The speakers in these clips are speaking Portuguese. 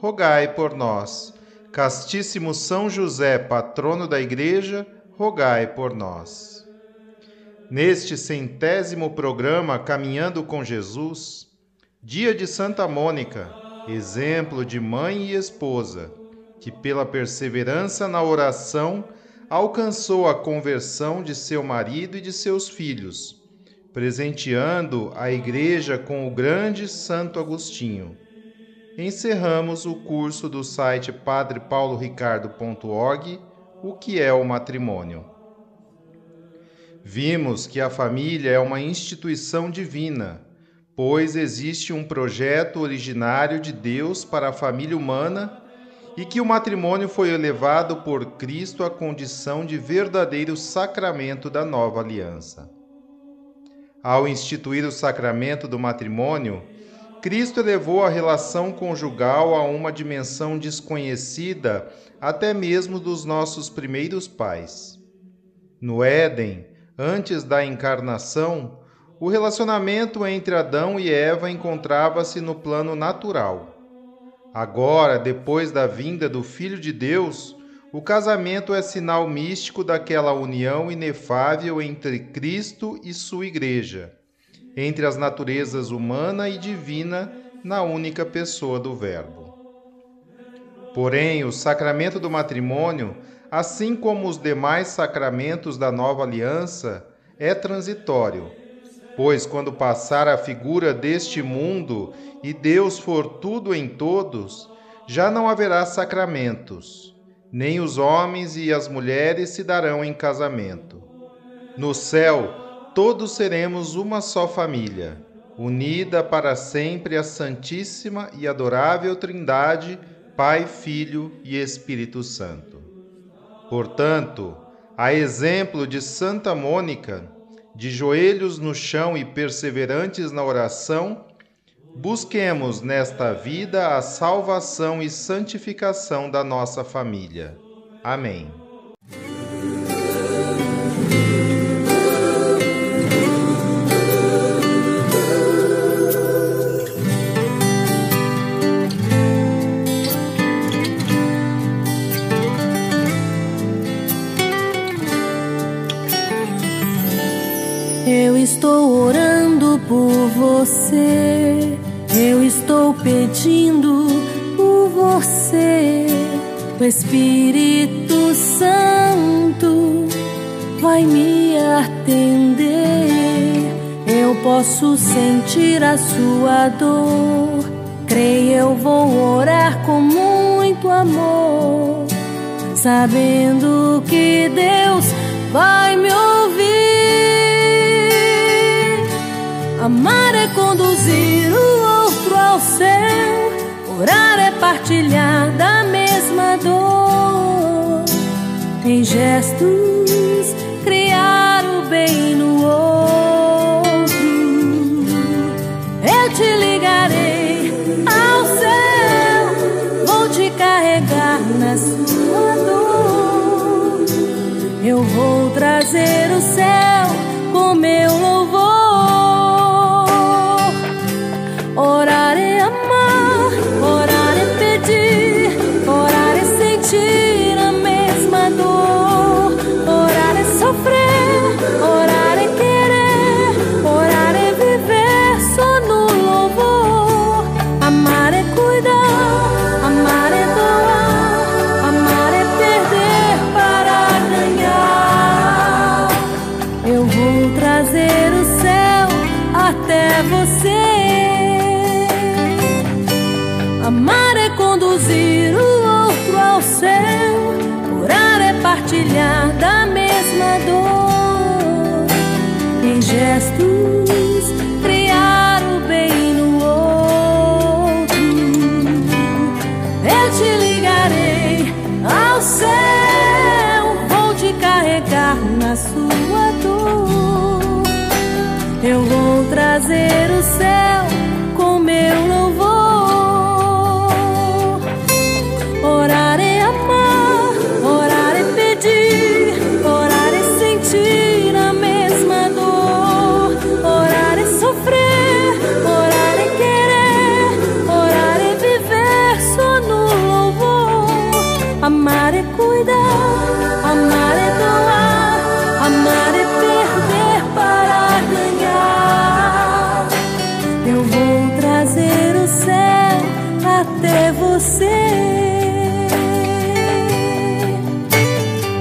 rogai por nós. Castíssimo São José, patrono da Igreja, rogai por nós. Neste centésimo programa Caminhando com Jesus, dia de Santa Mônica, exemplo de mãe e esposa, que pela perseverança na oração alcançou a conversão de seu marido e de seus filhos, presenteando a Igreja com o grande Santo Agostinho encerramos o curso do site padrepauloricardo.org, o que é o matrimônio. Vimos que a família é uma instituição divina, pois existe um projeto originário de Deus para a família humana e que o matrimônio foi elevado por Cristo à condição de verdadeiro sacramento da nova aliança. Ao instituir o sacramento do matrimônio, Cristo elevou a relação conjugal a uma dimensão desconhecida até mesmo dos nossos primeiros pais. No Éden, antes da encarnação, o relacionamento entre Adão e Eva encontrava-se no plano natural. Agora, depois da vinda do Filho de Deus, o casamento é sinal místico daquela união inefável entre Cristo e sua Igreja entre as naturezas humana e divina na única pessoa do Verbo. Porém, o sacramento do matrimônio, assim como os demais sacramentos da nova aliança, é transitório, pois quando passar a figura deste mundo e Deus for tudo em todos, já não haverá sacramentos, nem os homens e as mulheres se darão em casamento. No céu, todos seremos uma só família, unida para sempre à Santíssima e Adorável Trindade, Pai, Filho e Espírito Santo. Portanto, a exemplo de Santa Mônica, de joelhos no chão e perseverantes na oração, busquemos nesta vida a salvação e santificação da nossa família. Amém. Estou orando por você, eu estou pedindo por você. O Espírito Santo vai me atender. Eu posso sentir a sua dor. Creio, eu vou orar com muito amor, sabendo que Deus vai me ouvir. Amar é conduzir o outro ao céu, orar é partilhar da mesma dor. Em gestos, criar o bem no outro. Eu te ligarei ao céu, vou te carregar na sua dor. Eu vou trazer o céu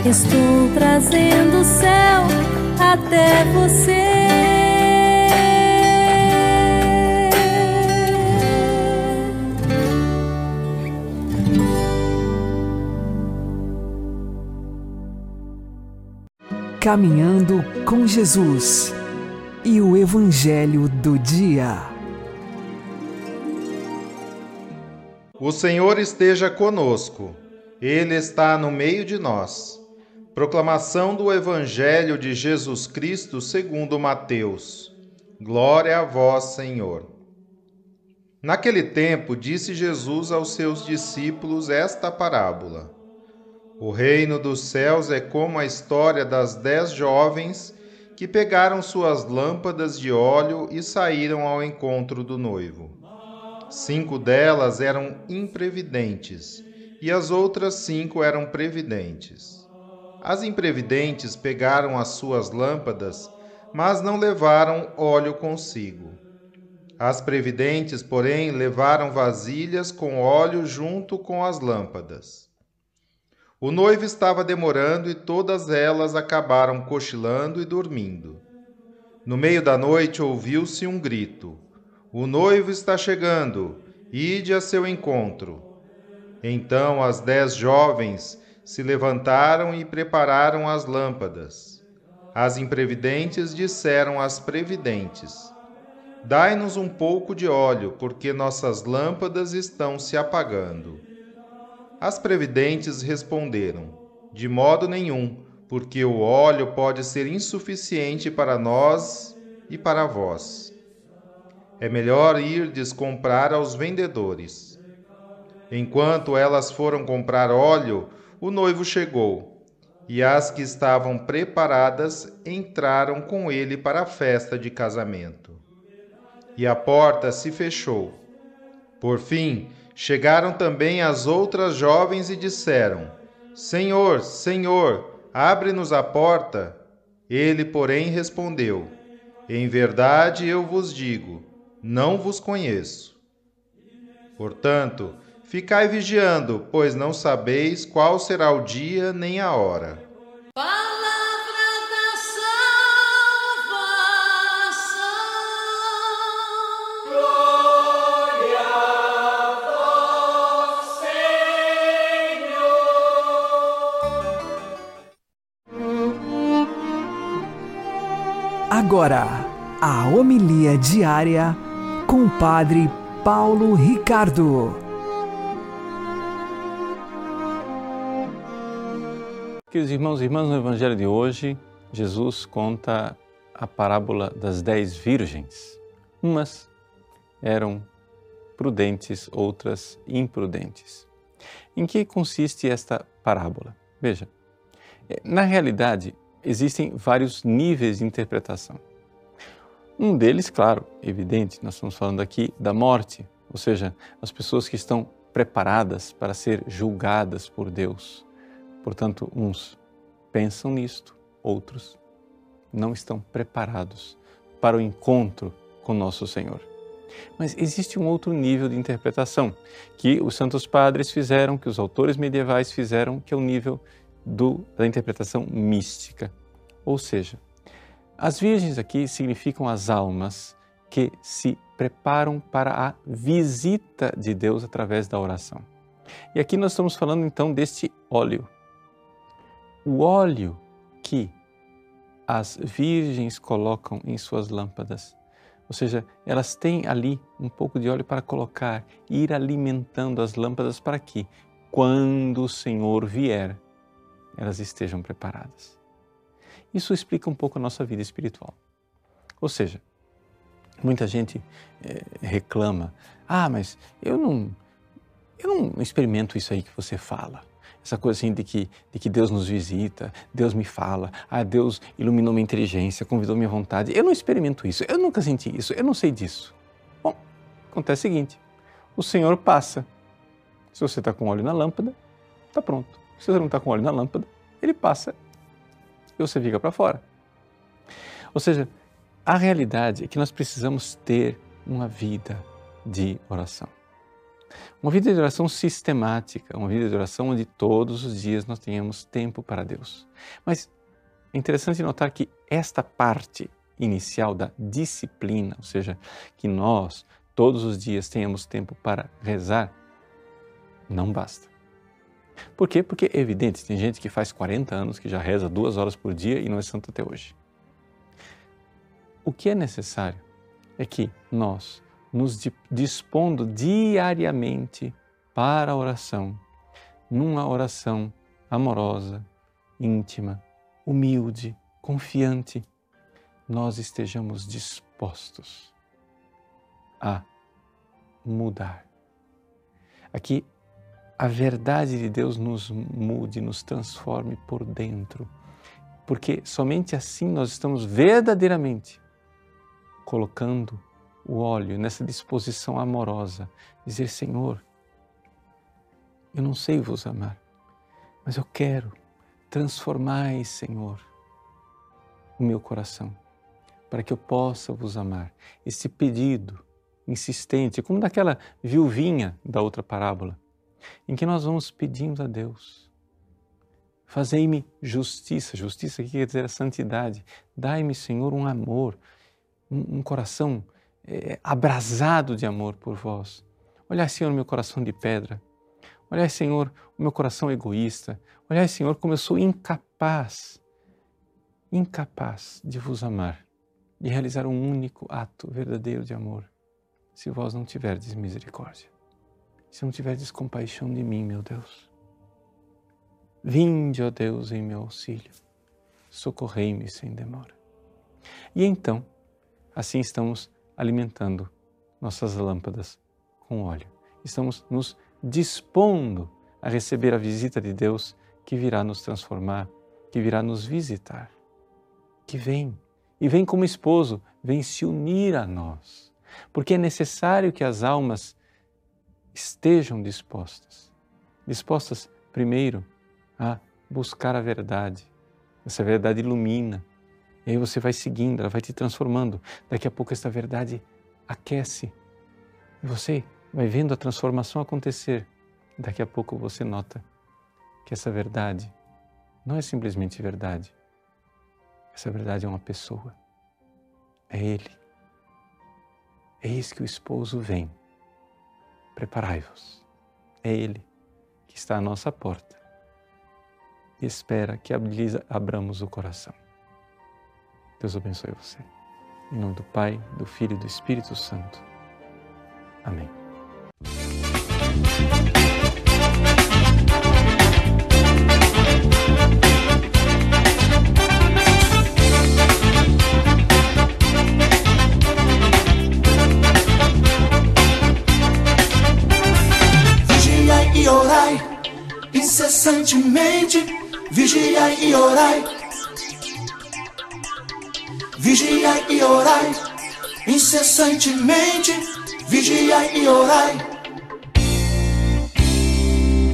Estou trazendo o céu até você. Caminhando com Jesus e o Evangelho do Dia. O Senhor esteja conosco, Ele está no meio de nós. Proclamação do Evangelho de Jesus Cristo segundo Mateus. Glória a vós, Senhor. Naquele tempo, disse Jesus aos seus discípulos esta parábola. O reino dos céus é como a história das dez jovens que pegaram suas lâmpadas de óleo e saíram ao encontro do noivo. Cinco delas eram imprevidentes e as outras cinco eram previdentes. As imprevidentes pegaram as suas lâmpadas, mas não levaram óleo consigo. As previdentes, porém, levaram vasilhas com óleo junto com as lâmpadas. O noivo estava demorando e todas elas acabaram cochilando e dormindo. No meio da noite ouviu-se um grito: O noivo está chegando, ide a seu encontro. Então as dez jovens se levantaram e prepararam as lâmpadas. As imprevidentes disseram às previdentes: Dai-nos um pouco de óleo, porque nossas lâmpadas estão se apagando. As previdentes responderam: De modo nenhum, porque o óleo pode ser insuficiente para nós e para vós. É melhor irdes comprar aos vendedores. Enquanto elas foram comprar óleo, o noivo chegou, e as que estavam preparadas entraram com ele para a festa de casamento. E a porta se fechou. Por fim, chegaram também as outras jovens e disseram: Senhor, Senhor, abre-nos a porta. Ele, porém, respondeu: Em verdade eu vos digo, não vos conheço. Portanto, ficai vigiando, pois não sabeis qual será o dia nem a hora. Palavra da salvação. Agora, a homilia diária com o Padre Paulo Ricardo. Queridos irmãos e irmãs, no Evangelho de hoje, Jesus conta a parábola das dez virgens. Umas eram prudentes, outras imprudentes. Em que consiste esta parábola? Veja, eh, na realidade, existem vários níveis de interpretação. Um deles, claro, evidente, nós estamos falando aqui da morte, ou seja, as pessoas que estão preparadas para ser julgadas por Deus. Portanto, uns pensam nisto, outros não estão preparados para o encontro com nosso Senhor. Mas existe um outro nível de interpretação que os santos padres fizeram, que os autores medievais fizeram, que é o nível do, da interpretação mística. Ou seja, as virgens aqui significam as almas que se preparam para a visita de Deus através da oração. E aqui nós estamos falando então deste óleo. O óleo que as virgens colocam em suas lâmpadas. Ou seja, elas têm ali um pouco de óleo para colocar ir alimentando as lâmpadas para que, quando o Senhor vier, elas estejam preparadas. Isso explica um pouco a nossa vida espiritual. Ou seja, muita gente é, reclama: ah, mas eu não, eu não experimento isso aí que você fala essa coisa assim de que, de que Deus nos visita, Deus me fala, ah, Deus iluminou minha inteligência, convidou minha vontade. Eu não experimento isso, eu nunca senti isso, eu não sei disso. Bom, acontece o seguinte: o Senhor passa. Se você está com óleo na lâmpada, está pronto. Se você não está com óleo na lâmpada, ele passa e você fica para fora. Ou seja, a realidade é que nós precisamos ter uma vida de oração. Uma vida de oração sistemática, uma vida de oração onde todos os dias nós tenhamos tempo para Deus. Mas é interessante notar que esta parte inicial da disciplina, ou seja, que nós todos os dias tenhamos tempo para rezar, não basta. Por quê? Porque é evidente, tem gente que faz 40 anos que já reza duas horas por dia e não é santo até hoje. O que é necessário é que nós nos dispondo diariamente para a oração, numa oração amorosa, íntima, humilde, confiante, nós estejamos dispostos a mudar. Aqui, a verdade de Deus nos mude, nos transforme por dentro, porque somente assim nós estamos verdadeiramente colocando o óleo, nessa disposição amorosa, dizer: Senhor, eu não sei vos amar, mas eu quero. Transformai, Senhor, o meu coração, para que eu possa vos amar. Esse pedido insistente, como daquela viuvinha da outra parábola, em que nós vamos pedindo a Deus. Fazei-me justiça, justiça que quer dizer a santidade. Dai-me, Senhor, um amor, um, um coração é, abrasado de amor por vós. Olhai, Senhor, meu coração de pedra. Olhai, Senhor, o meu coração egoísta. Olhai, Senhor, como eu sou incapaz, incapaz de vos amar, de realizar um único ato verdadeiro de amor, se vós não tiverdes misericórdia, se não tiverdes compaixão de mim, meu Deus. Vinde, ó Deus, em meu auxílio, socorrei-me sem demora. E então, assim estamos alimentando nossas lâmpadas com óleo. Estamos nos dispondo a receber a visita de Deus que virá nos transformar, que virá nos visitar, que vem e vem como esposo, vem se unir a nós, porque é necessário que as almas estejam dispostas dispostas, primeiro, a buscar a verdade. Essa verdade ilumina, e aí você vai seguindo, ela vai te transformando. Daqui a pouco essa verdade aquece. E você vai vendo a transformação acontecer. Daqui a pouco você nota que essa verdade não é simplesmente verdade. Essa verdade é uma pessoa. É Ele. Eis que o esposo vem. Preparai-vos. É Ele que está à nossa porta e espera que abramos o coração. Deus abençoe você. Em nome do Pai, do Filho e do Espírito Santo. Amém. Vigiai e orai, incessantemente, vigiai e orai Vigiai e orai, incessantemente, vigiai e orai.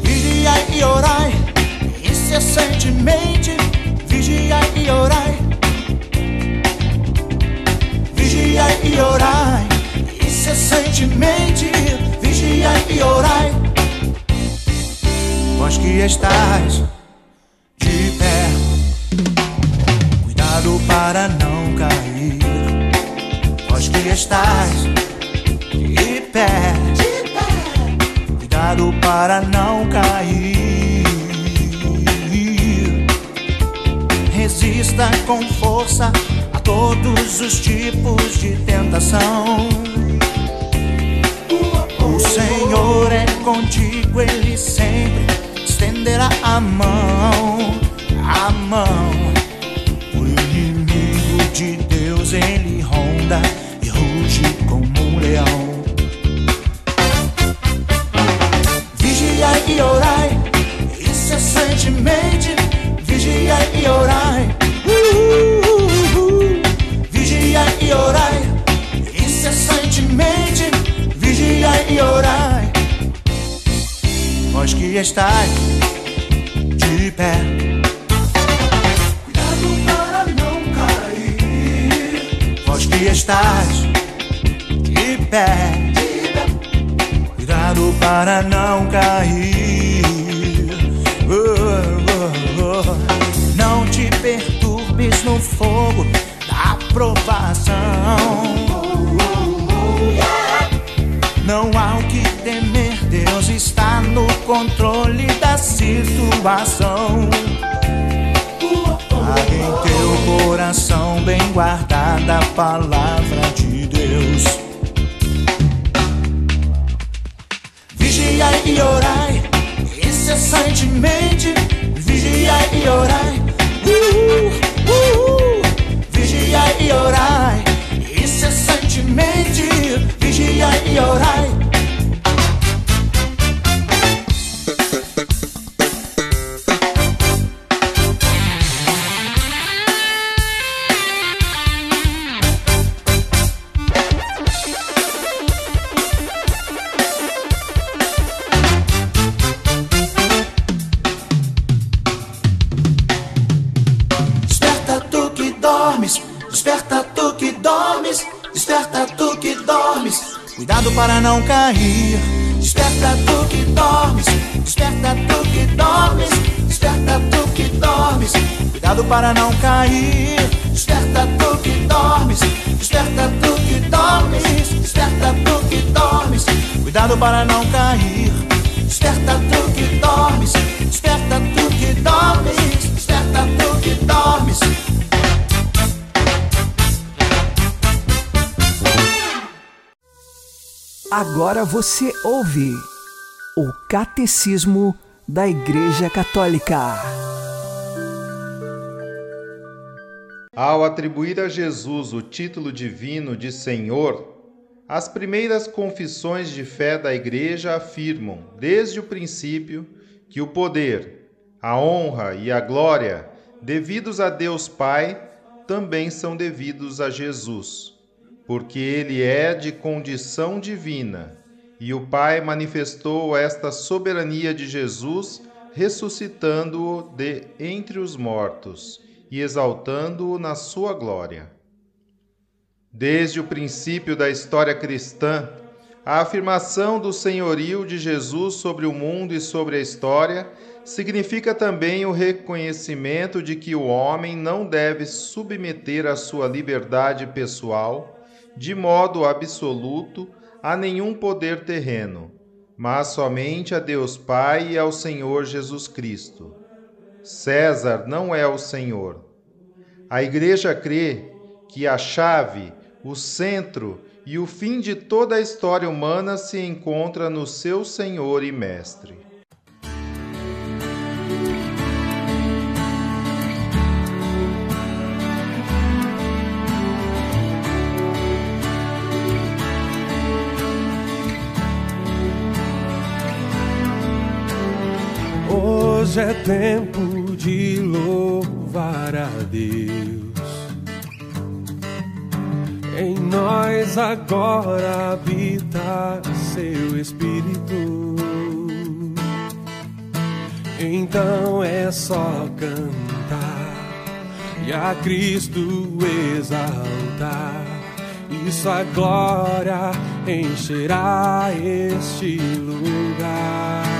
Vigiai e orai, incessantemente, vigiai e orai. Vigiai e orai, incessantemente, vigiai e orai. Vós que estás estás de pé, cuidado para não cair. resista com força a todos os tipos de tentação. O Senhor é contigo, Ele sempre estenderá a mão, a mão. O inimigo de Deus, ele e orai, incessantemente. Vigiai e orai. Uh, uh, uh, vigiai e orai, incessantemente. Vigiai e orai. Vós que estáis de pé. Cuidado para não cair. Vós que estás de pé. Cuidado para não cair. Provação. Não há o que temer, Deus está no controle da situação. Guarda em teu coração bem guardada a palavra de Deus. Vigiai e orai incessantemente. Vigiai e orai. Uh, uh, uh. Vigiai e orai incessantemente. Vigiai e orai. Cuidado para não cair. Desperta tu que dormes, desperta tu que dormes, desperta tu que dormes. Cuidado para não cair. Desperta tu que dormes, desperta tu que dormes, desperta tu que dormes. Agora você ouve o Catecismo da Igreja Católica. Ao atribuir a Jesus o título divino de Senhor, as primeiras confissões de fé da Igreja afirmam, desde o princípio, que o poder, a honra e a glória devidos a Deus Pai também são devidos a Jesus, porque ele é de condição divina, e o Pai manifestou esta soberania de Jesus, ressuscitando-o de entre os mortos e exaltando-o na sua glória. Desde o princípio da história cristã, a afirmação do senhorio de Jesus sobre o mundo e sobre a história significa também o reconhecimento de que o homem não deve submeter a sua liberdade pessoal, de modo absoluto, a nenhum poder terreno, mas somente a Deus Pai e ao Senhor Jesus Cristo. César não é o Senhor. A Igreja crê que a chave, o centro e o fim de toda a história humana se encontra no seu Senhor e Mestre. Hoje é tempo de louvar a Deus. Em nós agora habita seu Espírito. Então é só cantar e a Cristo exaltar. Isso a glória encherá este lugar.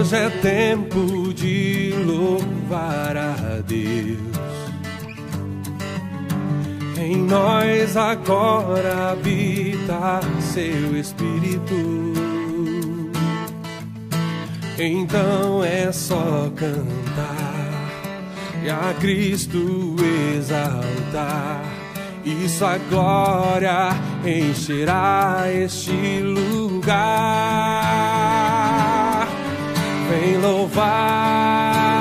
Hoje é tempo de louvar a Deus. Em nós agora habita seu Espírito. então é só cantar e a Cristo exaltar. E sua glória encherá este lugar. Vem louvar.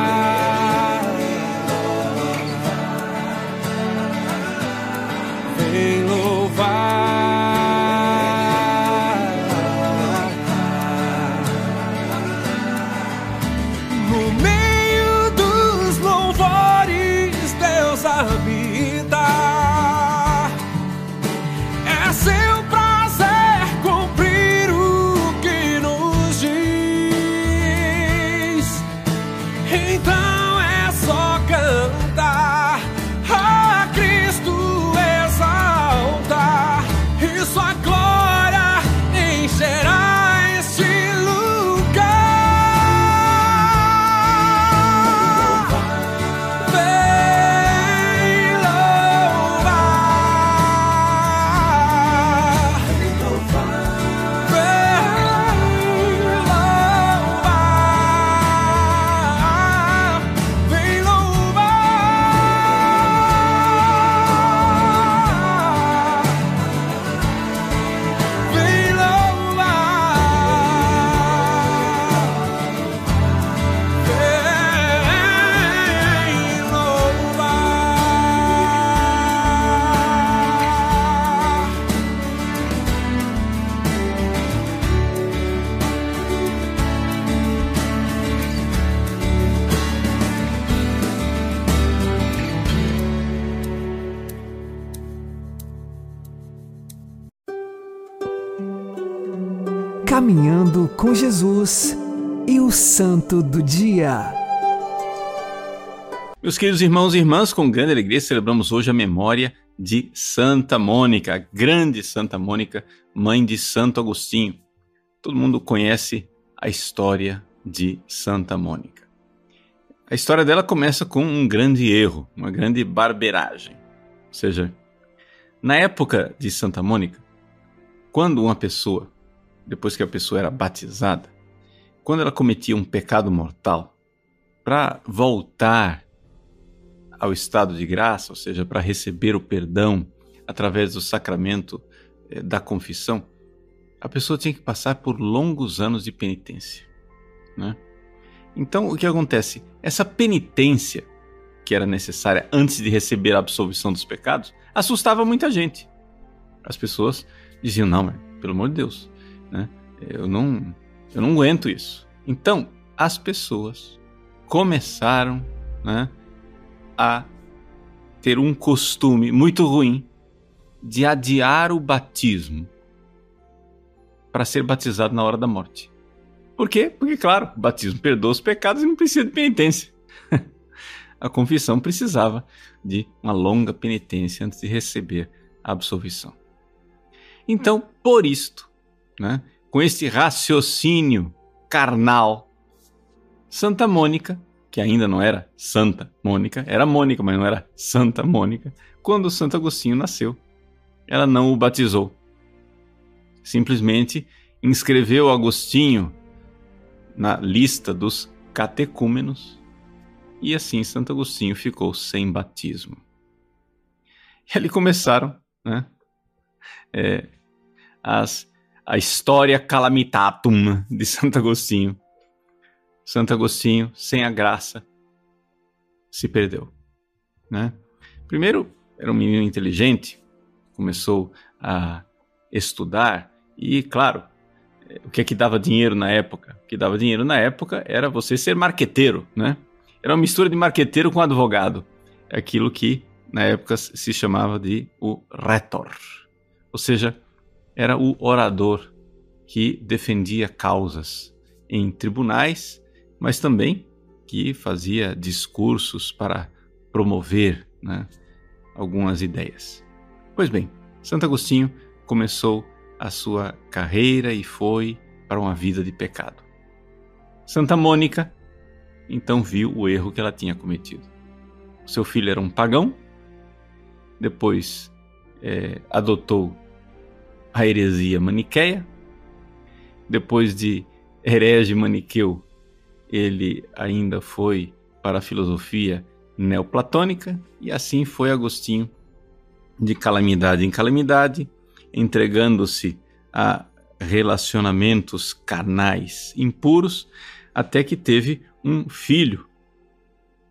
Santo do Dia. Meus queridos irmãos e irmãs, com grande alegria celebramos hoje a memória de Santa Mônica, a grande Santa Mônica, mãe de Santo Agostinho. Todo mundo conhece a história de Santa Mônica. A história dela começa com um grande erro, uma grande barberagem. Ou seja, na época de Santa Mônica, quando uma pessoa, depois que a pessoa era batizada, quando ela cometia um pecado mortal, para voltar ao estado de graça, ou seja, para receber o perdão através do sacramento eh, da confissão, a pessoa tinha que passar por longos anos de penitência. Né? Então, o que acontece? Essa penitência que era necessária antes de receber a absolvição dos pecados assustava muita gente. As pessoas diziam: Não, mas, pelo amor de Deus, né? eu, não, eu não aguento isso. Então, as pessoas começaram né, a ter um costume muito ruim de adiar o batismo para ser batizado na hora da morte. Por quê? Porque, claro, o batismo perdoa os pecados e não precisa de penitência. a confissão precisava de uma longa penitência antes de receber a absolvição. Então, por isto, né, com este raciocínio carnal, Santa Mônica, que ainda não era Santa Mônica, era Mônica, mas não era Santa Mônica, quando Santo Agostinho nasceu, ela não o batizou. Simplesmente inscreveu Agostinho na lista dos catecúmenos e assim Santo Agostinho ficou sem batismo. E ali começaram né, é, as, a história calamitatum de Santo Agostinho. Santo Agostinho, sem a graça, se perdeu. Né? Primeiro, era um menino inteligente, começou a estudar e, claro, o que é que dava dinheiro na época? O que dava dinheiro na época era você ser marqueteiro, né? Era uma mistura de marqueteiro com advogado. É aquilo que na época se chamava de o retor. Ou seja, era o orador que defendia causas em tribunais, mas também que fazia discursos para promover né, algumas ideias. Pois bem, Santo Agostinho começou a sua carreira e foi para uma vida de pecado. Santa Mônica então viu o erro que ela tinha cometido. Seu filho era um pagão, depois é, adotou a heresia maniqueia, depois de herege maniqueu ele ainda foi para a filosofia neoplatônica e assim foi Agostinho de calamidade em calamidade, entregando-se a relacionamentos carnais impuros, até que teve um filho,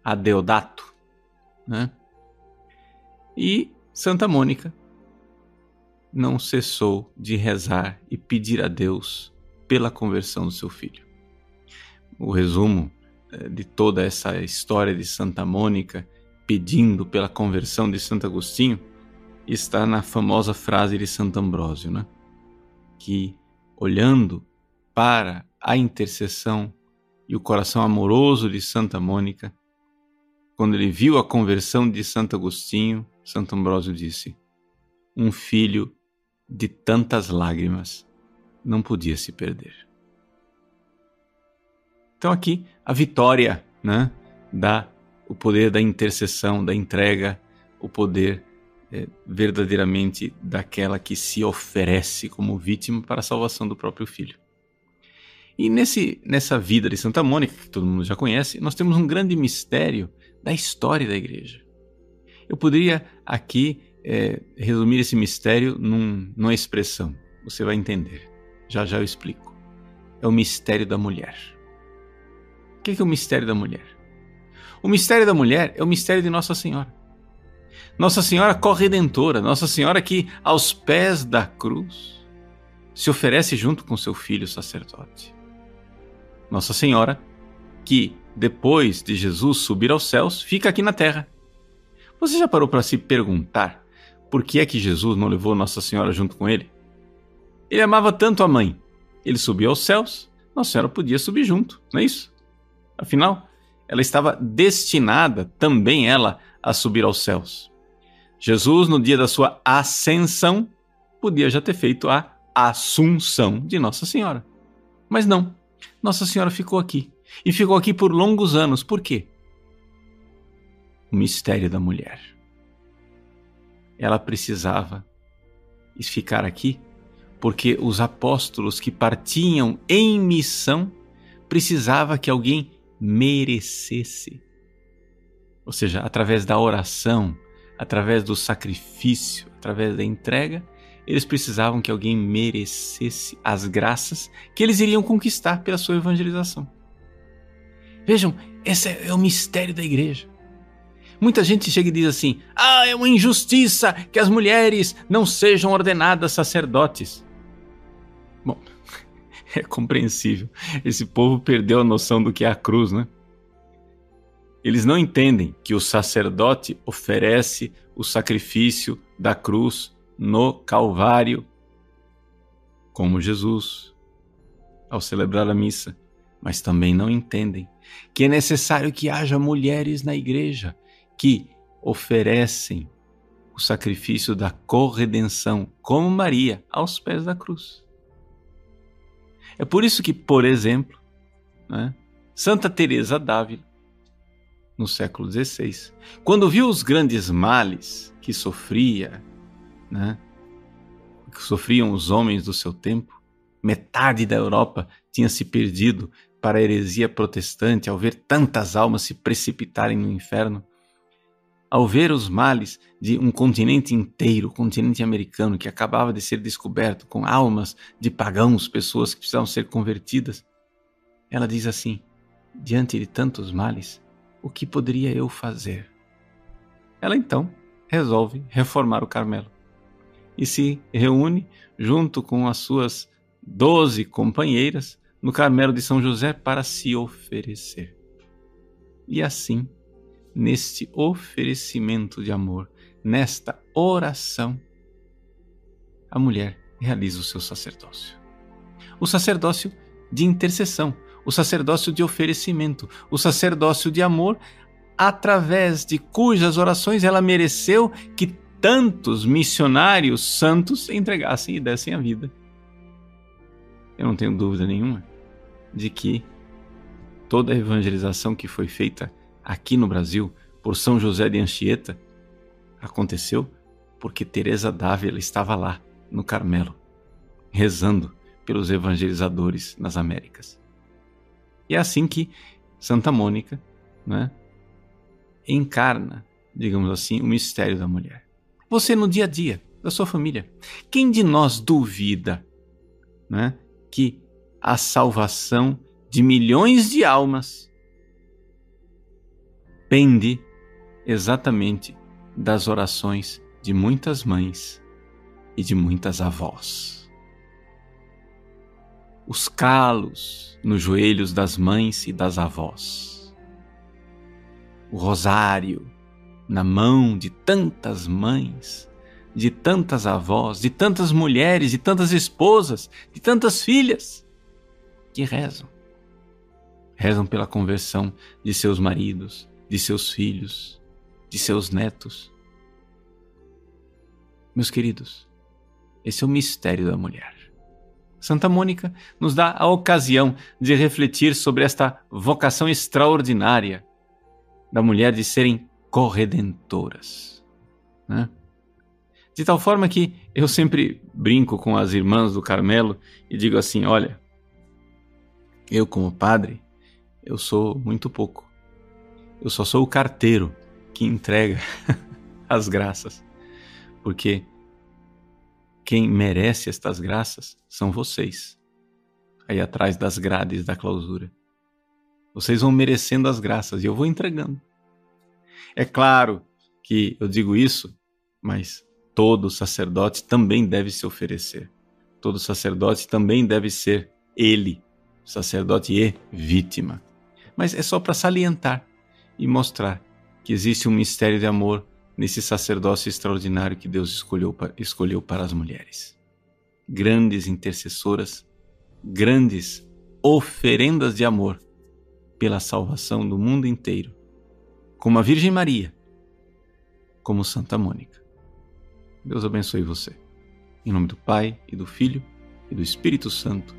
Adeodato, né? E Santa Mônica não cessou de rezar e pedir a Deus pela conversão do seu filho. O resumo eh, de toda essa história de Santa Mônica pedindo pela conversão de Santo Agostinho está na famosa frase de Santo Ambrósio, né? que olhando para a intercessão e o coração amoroso de Santa Mônica, quando ele viu a conversão de Santo Agostinho, Santo Ambrósio disse: Um filho de tantas lágrimas não podia se perder. Então aqui a vitória, né, da o poder da intercessão, da entrega, o poder é, verdadeiramente daquela que se oferece como vítima para a salvação do próprio filho. E nesse, nessa vida de Santa Mônica, que todo mundo já conhece, nós temos um grande mistério da história da igreja. Eu poderia aqui é, resumir esse mistério num, numa expressão, você vai entender. Já já eu explico. É o mistério da mulher. O que é o mistério da mulher? O mistério da mulher é o mistério de Nossa Senhora. Nossa Senhora corredentora, Nossa Senhora que, aos pés da cruz, se oferece junto com seu filho sacerdote. Nossa Senhora que, depois de Jesus subir aos céus, fica aqui na terra. Você já parou para se perguntar por que é que Jesus não levou Nossa Senhora junto com ele? Ele amava tanto a mãe. Ele subiu aos céus, Nossa Senhora podia subir junto, não é isso? Afinal, ela estava destinada também ela a subir aos céus. Jesus, no dia da sua ascensão, podia já ter feito a assunção de Nossa Senhora. Mas não. Nossa Senhora ficou aqui. E ficou aqui por longos anos. Por quê? O mistério da mulher. Ela precisava ficar aqui porque os apóstolos que partiam em missão precisava que alguém merecesse. Ou seja, através da oração, através do sacrifício, através da entrega, eles precisavam que alguém merecesse as graças que eles iriam conquistar pela sua evangelização. Vejam, esse é o mistério da igreja. Muita gente chega e diz assim: ah, é uma injustiça que as mulheres não sejam ordenadas sacerdotes. Bom, é compreensível. Esse povo perdeu a noção do que é a cruz, né? Eles não entendem que o sacerdote oferece o sacrifício da cruz no Calvário, como Jesus, ao celebrar a missa, mas também não entendem que é necessário que haja mulheres na igreja que oferecem o sacrifício da corredenção, como Maria, aos pés da cruz. É por isso que, por exemplo, né, Santa Teresa d'Ávila no século XVI. Quando viu os grandes males que sofria, né, que sofriam os homens do seu tempo, metade da Europa tinha se perdido para a heresia protestante ao ver tantas almas se precipitarem no inferno. Ao ver os males de um continente inteiro, o continente americano, que acabava de ser descoberto com almas de pagãos, pessoas que precisavam ser convertidas, ela diz assim: diante de tantos males, o que poderia eu fazer? Ela então resolve reformar o Carmelo e se reúne junto com as suas doze companheiras no Carmelo de São José para se oferecer. E assim, neste oferecimento de amor, nesta oração, a mulher realiza o seu sacerdócio. O sacerdócio de intercessão, o sacerdócio de oferecimento, o sacerdócio de amor, através de cujas orações ela mereceu que tantos missionários santos entregassem e dessem a vida. Eu não tenho dúvida nenhuma de que toda a evangelização que foi feita aqui no Brasil por São José de Anchieta aconteceu porque Teresa d'Ávila estava lá no Carmelo, rezando pelos evangelizadores nas Américas. E é assim que Santa Mônica né, encarna, digamos assim, o mistério da mulher. Você no dia a dia da sua família. Quem de nós duvida né, que a salvação de milhões de almas pende exatamente das orações de muitas mães e de muitas avós. Os calos nos joelhos das mães e das avós. O rosário na mão de tantas mães, de tantas avós, de tantas mulheres, de tantas esposas, de tantas filhas que rezam. Rezam pela conversão de seus maridos, de seus filhos, de seus netos. Meus queridos, esse é o mistério da mulher. Santa Mônica nos dá a ocasião de refletir sobre esta vocação extraordinária da mulher de serem corredentoras. Né? De tal forma que eu sempre brinco com as irmãs do Carmelo e digo assim: olha, eu, como padre, eu sou muito pouco. Eu só sou o carteiro que entrega as graças. Porque quem merece estas graças são vocês, aí atrás das grades da clausura. Vocês vão merecendo as graças e eu vou entregando. É claro que eu digo isso, mas todo sacerdote também deve se oferecer. Todo sacerdote também deve ser ele, sacerdote e vítima. Mas é só para salientar e mostrar que existe um mistério de amor nesse sacerdócio extraordinário que Deus escolheu, escolheu para as mulheres. Grandes intercessoras, grandes oferendas de amor pela salvação do mundo inteiro, como a Virgem Maria, como Santa Mônica. Deus abençoe você. Em nome do Pai, e do Filho, e do Espírito Santo.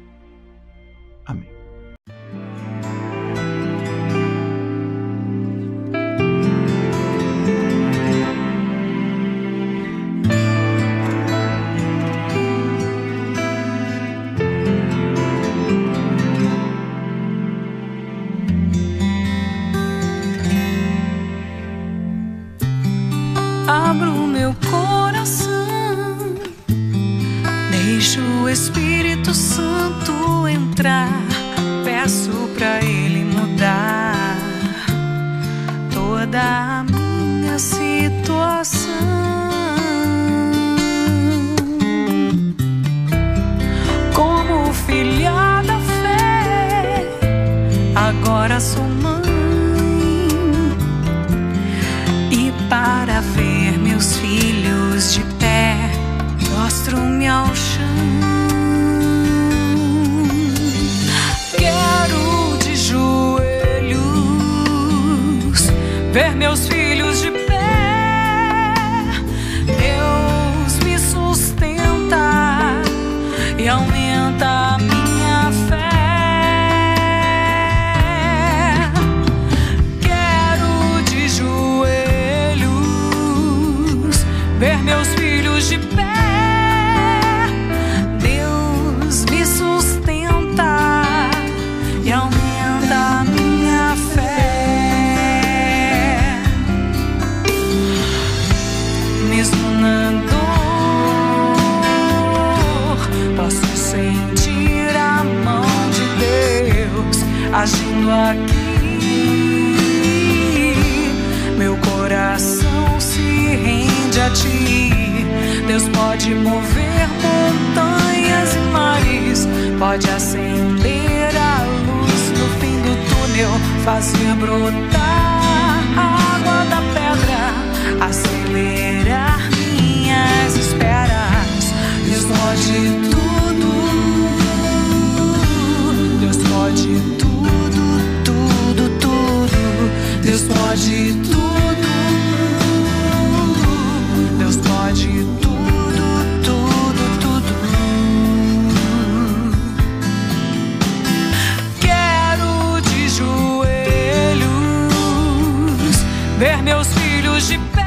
Ver meus filhos de pé.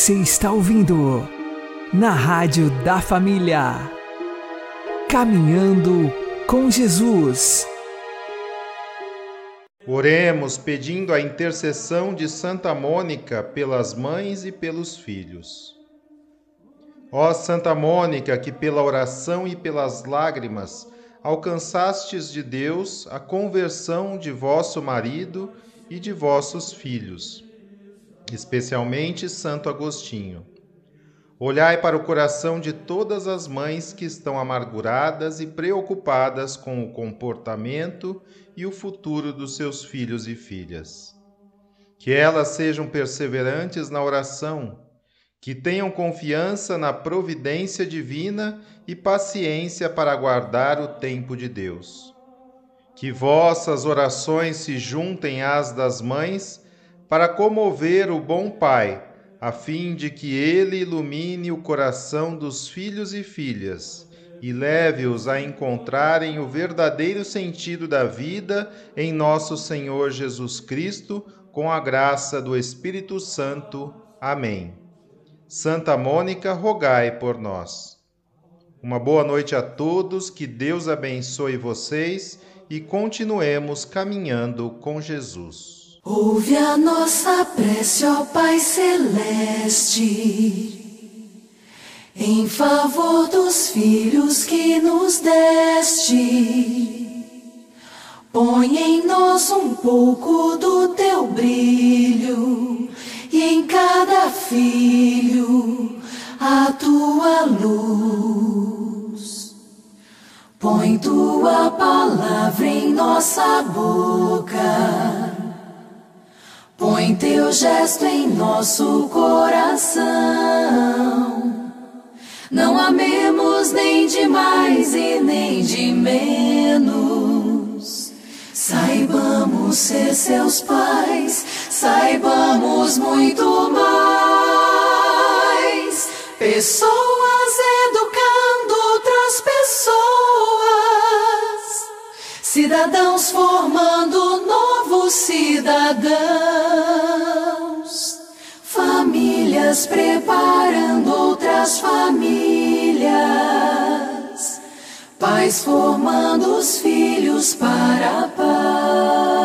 Você está ouvindo na Rádio da Família. Caminhando com Jesus. Oremos pedindo a intercessão de Santa Mônica pelas mães e pelos filhos. Ó Santa Mônica, que pela oração e pelas lágrimas alcançastes de Deus a conversão de vosso marido e de vossos filhos, especialmente Santo Agostinho. Olhai para o coração de todas as mães que estão amarguradas e preocupadas com o comportamento e o futuro dos seus filhos e filhas. Que elas sejam perseverantes na oração, que tenham confiança na providência divina e paciência para aguardar o tempo de Deus. Que vossas orações se juntem às das mães para comover o bom Pai a fim de que ele ilumine o coração dos filhos e filhas e leve-os a encontrarem o verdadeiro sentido da vida em nosso Senhor Jesus Cristo, com a graça do Espírito Santo. Amém. Santa Mônica, rogai por nós. Uma boa noite a todos, que Deus abençoe vocês e continuemos caminhando com Jesus. Ouve a nossa prece, ó Pai Celeste, em favor dos filhos que nos deste. Põe em nós um pouco do teu brilho, e em cada filho a tua luz. Põe tua palavra em nossa boca Põe teu gesto em nosso coração. Não amemos nem de mais e nem de menos. Saibamos ser seus pais, saibamos muito mais. Pessoas cidadãos formando novos cidadãos, famílias preparando outras famílias, pais formando os filhos para a paz.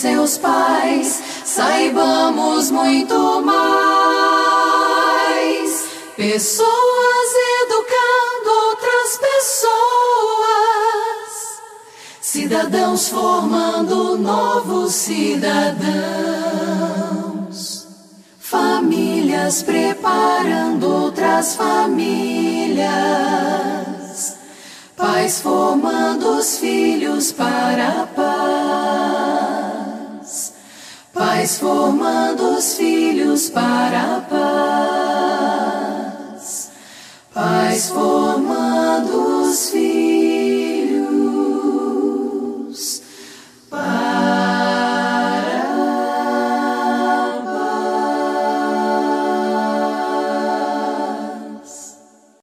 Seus pais, saibamos muito mais. Pessoas educando outras pessoas, cidadãos formando novos cidadãos, famílias preparando outras famílias, pais formando os filhos para a paz, pais formando os filhos para a paz, pais formando.